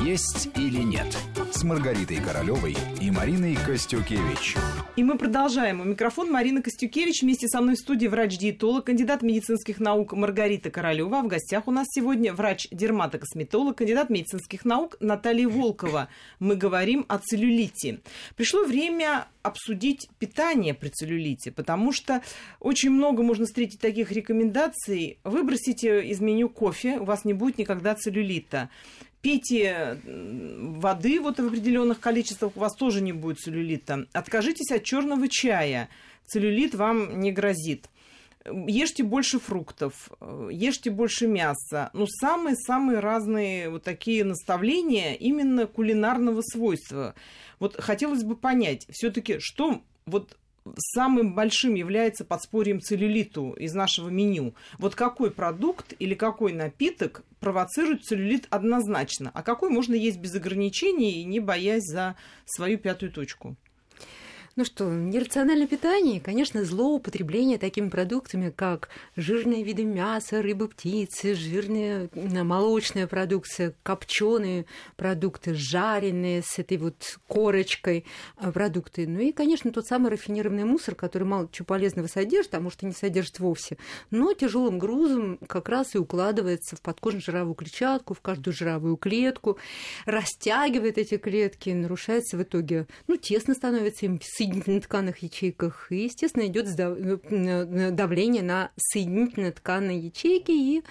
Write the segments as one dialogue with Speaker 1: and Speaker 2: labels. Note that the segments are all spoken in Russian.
Speaker 1: «Есть или нет» с Маргаритой Королевой и Мариной Костюкевич.
Speaker 2: И мы продолжаем. У микрофона Марина Костюкевич. Вместе со мной в студии врач-диетолог, кандидат медицинских наук Маргарита Королева. А в гостях у нас сегодня врач-дерматокосметолог, кандидат медицинских наук Наталья Волкова. Мы говорим о целлюлите. Пришло время обсудить питание при целлюлите, потому что очень много можно встретить таких рекомендаций. Выбросите из меню кофе, у вас не будет никогда целлюлита пейте воды вот в определенных количествах, у вас тоже не будет целлюлита. Откажитесь от черного чая, целлюлит вам не грозит. Ешьте больше фруктов, ешьте больше мяса. Ну, самые-самые разные вот такие наставления именно кулинарного свойства. Вот хотелось бы понять, все-таки, что вот самым большим является подспорьем целлюлиту из нашего меню. Вот какой продукт или какой напиток провоцирует целлюлит однозначно, а какой можно есть без ограничений и не боясь за свою пятую точку?
Speaker 3: Ну что, нерациональное питание, конечно, злоупотребление такими продуктами, как жирные виды мяса, рыбы, птицы, жирная молочная продукция, копченые продукты, жареные с этой вот корочкой а, продукты. Ну и, конечно, тот самый рафинированный мусор, который мало чего полезного содержит, а может и не содержит вовсе, но тяжелым грузом как раз и укладывается в подкожно-жировую клетчатку, в каждую жировую клетку, растягивает эти клетки, нарушается в итоге, ну, тесно становится им соединительно-тканных ячейках. И, естественно, идет э, давление на соединительно-тканные ячейки и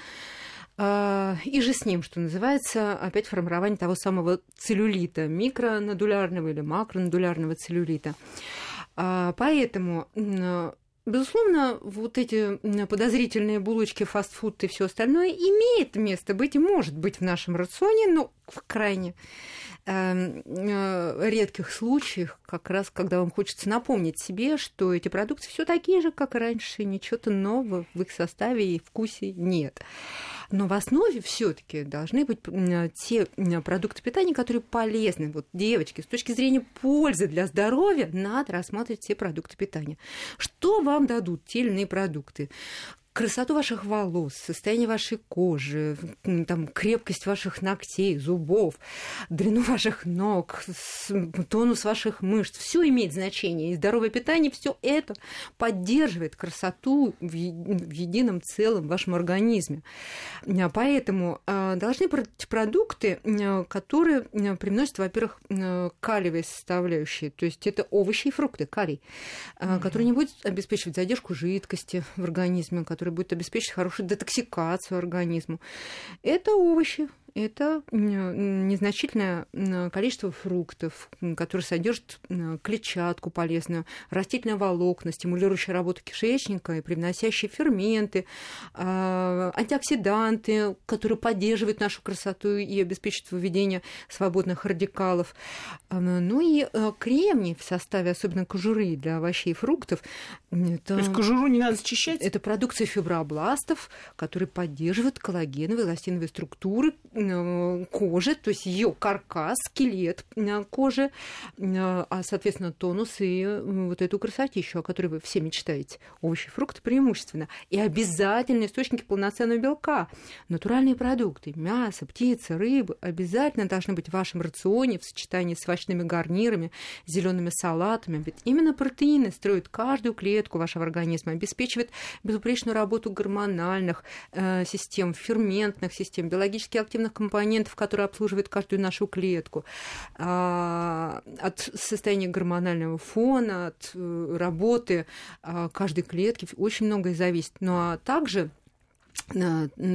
Speaker 3: а, и же с ним, что называется, опять формирование того самого целлюлита, микронодулярного или макронодулярного целлюлита. А, поэтому Безусловно, вот эти подозрительные булочки, фастфуд и все остальное имеет место быть и может быть в нашем рационе, но в крайне э, редких случаях, как раз когда вам хочется напомнить себе, что эти продукты все такие же, как раньше, ничего-то нового в их составе и вкусе нет. Но в основе все-таки должны быть те продукты питания, которые полезны. Вот, девочки, с точки зрения пользы для здоровья, надо рассматривать все продукты питания. Что вам дадут те или иные продукты? Красоту ваших волос, состояние вашей кожи, там, крепкость ваших ногтей, зубов, длину ваших ног, тонус ваших мышц. Все имеет значение. И здоровое питание все это поддерживает красоту в едином целом в вашем организме. А, поэтому а, должны быть продукты, которые привносят, во-первых, калиевые составляющие. То есть это овощи и фрукты, калий, mm-hmm. которые не будут обеспечивать задержку жидкости в организме, который будет обеспечить хорошую детоксикацию организму. Это овощи, это незначительное количество фруктов, которые содержат клетчатку полезную, растительное волокна, стимулирующие работу кишечника и привносящие ферменты, а, антиоксиданты, которые поддерживают нашу красоту и обеспечивают выведение свободных радикалов. Ну и э, кремний в составе, особенно кожуры для овощей и фруктов.
Speaker 2: Это, То есть кожуру не надо счищать?
Speaker 3: Это продукция фибробластов, которые поддерживают коллагеновые эластиновые структуры кожи, то есть ее каркас, скелет кожи, а, соответственно, тонус и вот эту красотищу, о которой вы все мечтаете. Овощи, фрукты преимущественно. И обязательные источники полноценного белка. Натуральные продукты, мясо, птица, рыба обязательно должны быть в вашем рационе в сочетании с овощными гарнирами, зелеными салатами. Ведь именно протеины строят каждую клетку вашего организма, обеспечивают безупречную работу гормональных э, систем, ферментных систем, биологически активных компонентов, которые обслуживают каждую нашу клетку, а, от состояния гормонального фона, от э, работы а, каждой клетки очень многое зависит. Ну а также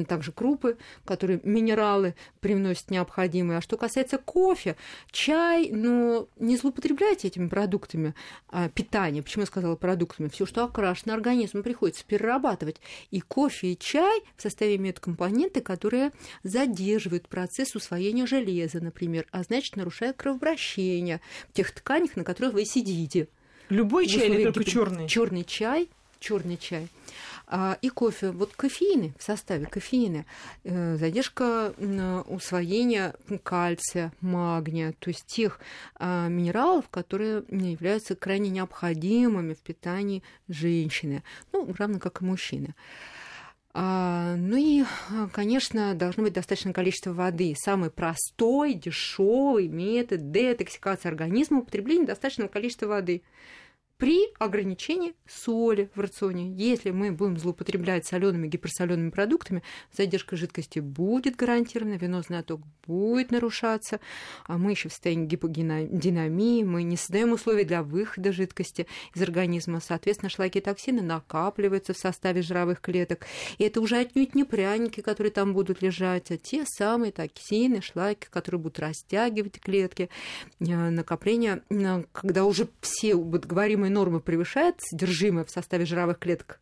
Speaker 3: также крупы, которые минералы привносят необходимые. А что касается кофе, чай, ну, не злоупотребляйте этими продуктами а, питания. Почему я сказала продуктами? Все, что окрашено организмом, приходится перерабатывать. И кофе, и чай в составе имеют компоненты, которые задерживают процесс усвоения железа, например, а значит, нарушая кровообращение в тех тканях, на которых вы сидите.
Speaker 2: Любой чай или только черный?
Speaker 3: Черный чай, черный чай а, и кофе. Вот кофеины в составе, кофеины, э, задержка усвоения кальция, магния, то есть тех а, минералов, которые являются крайне необходимыми в питании женщины, ну, равно как и мужчины. А, ну и, конечно, должно быть достаточное количество воды. Самый простой, дешевый метод детоксикации организма употребление достаточного количества воды при ограничении соли в рационе. Если мы будем злоупотреблять солеными, гиперсолеными продуктами, задержка жидкости будет гарантирована, венозный отток будет нарушаться, а мы еще в состоянии гиподинамии, мы не создаем условия для выхода жидкости из организма. Соответственно, шлаки и токсины накапливаются в составе жировых клеток. И это уже отнюдь не пряники, которые там будут лежать, а те самые токсины, шлаки, которые будут растягивать клетки. Э, накопление, э, когда уже все, вот говорим допустимые нормы превышает содержимое в составе жировых клеток,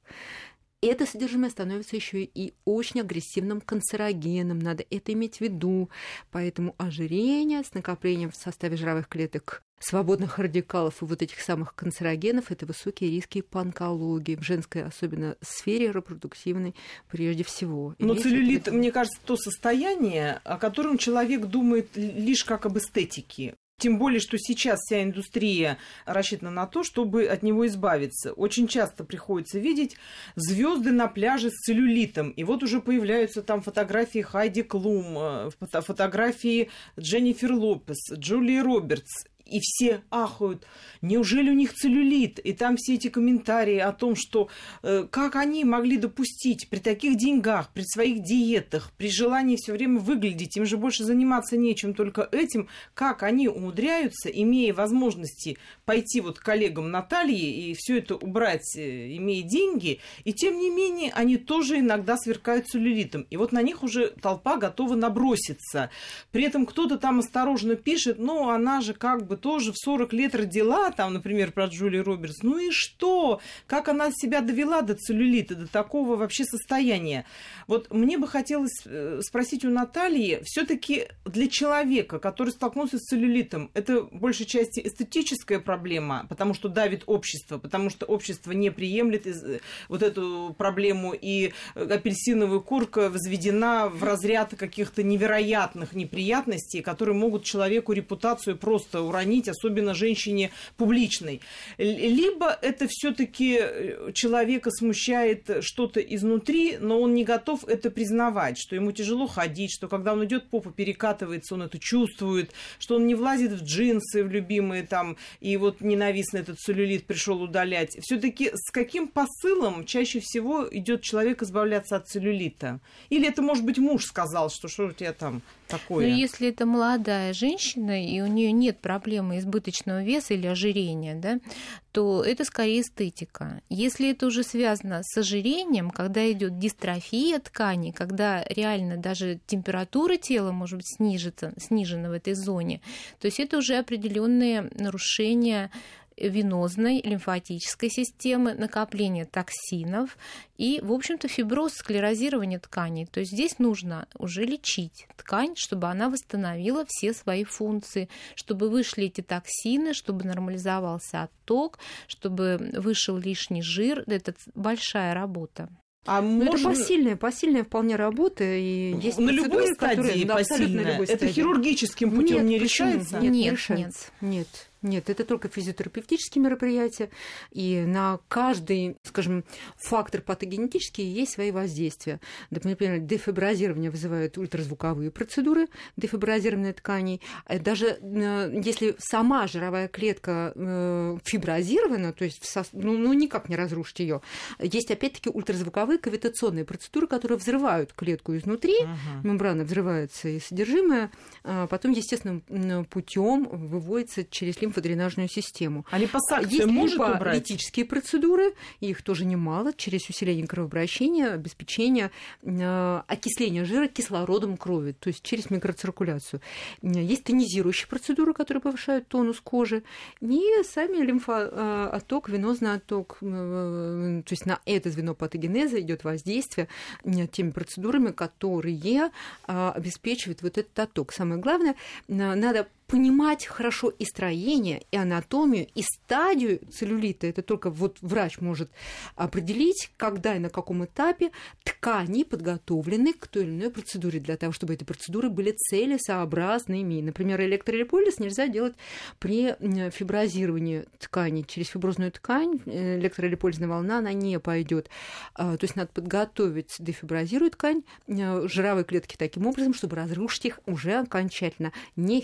Speaker 3: это содержимое становится еще и очень агрессивным канцерогеном. Надо это иметь в виду. Поэтому ожирение с накоплением в составе жировых клеток свободных радикалов и вот этих самых канцерогенов – это высокие риски по онкологии, в женской особенно сфере репродуктивной прежде всего.
Speaker 2: Но целлюлит, это... мне кажется, то состояние, о котором человек думает лишь как об эстетике. Тем более, что сейчас вся индустрия рассчитана на то, чтобы от него избавиться. Очень часто приходится видеть звезды на пляже с целлюлитом. И вот уже появляются там фотографии Хайди Клум, э, фотографии Дженнифер Лопес, Джулии Робертс и все ахают, неужели у них целлюлит? И там все эти комментарии о том, что э, как они могли допустить при таких деньгах, при своих диетах, при желании все время выглядеть, им же больше заниматься нечем, только этим, как они умудряются, имея возможности пойти вот коллегам Натальи и все это убрать, э, имея деньги, и тем не менее они тоже иногда сверкают целлюлитом. И вот на них уже толпа готова наброситься. При этом кто-то там осторожно пишет, ну, она же как бы тоже в 40 лет родила, там, например, про Джули Робертс, ну и что? Как она себя довела до целлюлита, до такого вообще состояния? Вот мне бы хотелось э, спросить у Натальи, все таки для человека, который столкнулся с целлюлитом, это большей части эстетическая проблема, потому что давит общество, потому что общество не приемлет э, вот эту проблему, и апельсиновая курка возведена в разряд каких-то невероятных неприятностей, которые могут человеку репутацию просто уронить хранить, особенно женщине публичной. Либо это все-таки э, человека смущает что-то изнутри, но он не готов это признавать, что ему тяжело ходить, что когда он идет, попа перекатывается, он это чувствует, что он не влазит в джинсы, в любимые там, и вот ненавистный этот целлюлит пришел удалять. Все-таки с каким посылом чаще всего идет человек избавляться от целлюлита? Или это, может быть, муж сказал, что что у тебя там такое?
Speaker 4: Ну, если это молодая женщина, и у нее нет проблем проблемы избыточного веса или ожирения, да, то это скорее эстетика. Если это уже связано с ожирением, когда идет дистрофия ткани, когда реально даже температура тела может быть снижена, снижена в этой зоне, то есть это уже определенные нарушения венозной лимфатической системы, накопление токсинов и, в общем-то, фиброз, склерозирование тканей. То есть здесь нужно уже лечить ткань, чтобы она восстановила все свои функции, чтобы вышли эти токсины, чтобы нормализовался отток, чтобы вышел лишний жир. Это большая работа.
Speaker 3: А ну, можно... это посильная, посильная вполне работа. И есть
Speaker 2: на любой стадии которые, посильная. На любой это стадии. хирургическим путем не решается?
Speaker 3: Нет, нет, нет. нет. Нет, это только физиотерапевтические мероприятия, и на каждый, скажем, фактор патогенетический есть свои воздействия. Например, дефиброзирование вызывает ультразвуковые процедуры дефиброзированной тканей. Э, даже э, если сама жировая клетка э, фиброзирована, то есть ну, ну никак не разрушить ее, есть опять-таки ультразвуковые кавитационные процедуры, которые взрывают клетку изнутри, uh-huh. мембрана взрывается и содержимое, а потом естественным путем выводится через лимф лимфодренажную систему.
Speaker 2: А липосакция Есть может убрать?
Speaker 3: литические процедуры, их тоже немало, через усиление кровообращения, обеспечение э, окисления жира кислородом крови, то есть через микроциркуляцию. Есть тонизирующие процедуры, которые повышают тонус кожи, и сами лимфоотток, венозный отток, э, то есть на это звено патогенеза идет воздействие теми процедурами, которые э, обеспечивают вот этот отток. Самое главное, надо понимать хорошо и строение, и анатомию, и стадию целлюлита. Это только вот врач может определить, когда и на каком этапе ткани подготовлены к той или иной процедуре, для того, чтобы эти процедуры были целесообразными. Например, электролиполиз нельзя делать при фиброзировании ткани. Через фиброзную ткань э, электролиполизная волна, она не пойдет. А, то есть надо подготовить дефиброзирует ткань, э, жировые клетки таким образом, чтобы разрушить их уже окончательно. Не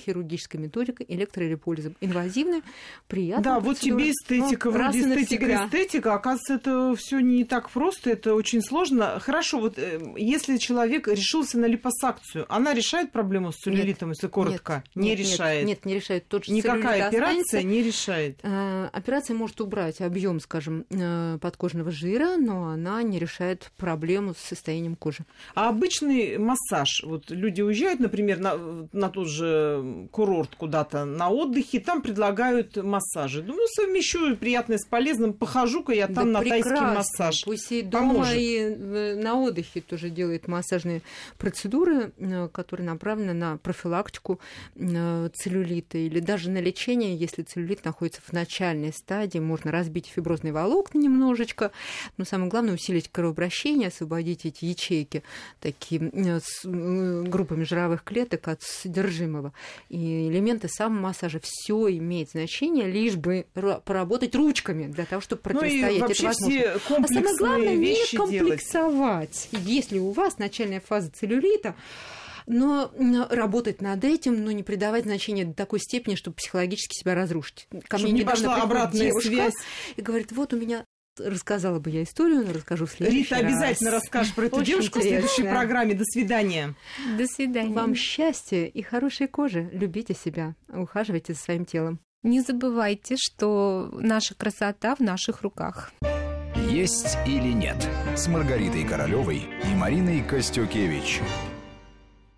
Speaker 3: хирургической методикой, электролиполизом. Инвазивная, приятная
Speaker 2: Да, вот тебе эстетика,
Speaker 3: ну,
Speaker 2: вроде эстетика, эстетика. Оказывается, это все не так просто, это очень сложно. Хорошо, вот э, если человек решился на липосакцию, она решает проблему с целлюлитом, если коротко?
Speaker 3: Нет,
Speaker 2: не
Speaker 3: нет,
Speaker 2: решает.
Speaker 3: Нет, не решает. Тот же
Speaker 2: Никакая операция
Speaker 3: останется.
Speaker 2: не решает.
Speaker 3: Э, операция может убрать объем, скажем, э, подкожного жира, но она не решает проблему с состоянием кожи.
Speaker 2: А обычный массаж, вот люди уезжают, например, на, на тот же курорт куда-то на отдыхе, там предлагают массажи. Думаю, совмещу приятное с полезным, похожу-ка я там
Speaker 3: да
Speaker 2: на тайский
Speaker 3: прекрасно.
Speaker 2: массаж.
Speaker 3: Пусть и дома,
Speaker 2: Поможет.
Speaker 3: и э, на отдыхе тоже делает массажные процедуры, э, которые направлены на профилактику э, целлюлита или даже на лечение, если целлюлит находится в начальной стадии, можно разбить фиброзные волокна немножечко, но самое главное усилить кровообращение, освободить эти ячейки такие с группами жировых клеток от содержимого. И элементы самомассажа все имеет значение, лишь бы ра- поработать ручками для того, чтобы
Speaker 2: Ну и
Speaker 3: противостоять.
Speaker 2: Вообще
Speaker 3: возможно.
Speaker 2: все
Speaker 3: А самое главное, не
Speaker 2: вещи делать.
Speaker 3: комплексовать. Если у вас начальная фаза целлюлита, но работать над этим, но не придавать значения до такой степени, чтобы психологически себя разрушить. Ко
Speaker 2: Чтобы не
Speaker 3: недавно
Speaker 2: пошла обратная
Speaker 3: девушка
Speaker 2: связь.
Speaker 3: И говорит, вот у меня рассказала бы я историю, но расскажу в следующий
Speaker 2: Рита
Speaker 3: раз.
Speaker 2: обязательно расскажешь про эту
Speaker 3: Очень
Speaker 2: девушку в следующей
Speaker 3: интересно.
Speaker 2: программе. До свидания.
Speaker 4: До свидания.
Speaker 3: Вам счастья и хорошей кожи. Любите себя, ухаживайте за своим телом.
Speaker 4: Не забывайте, что наша красота в наших руках.
Speaker 1: «Есть или нет» с Маргаритой Королевой и Мариной Костюкевич.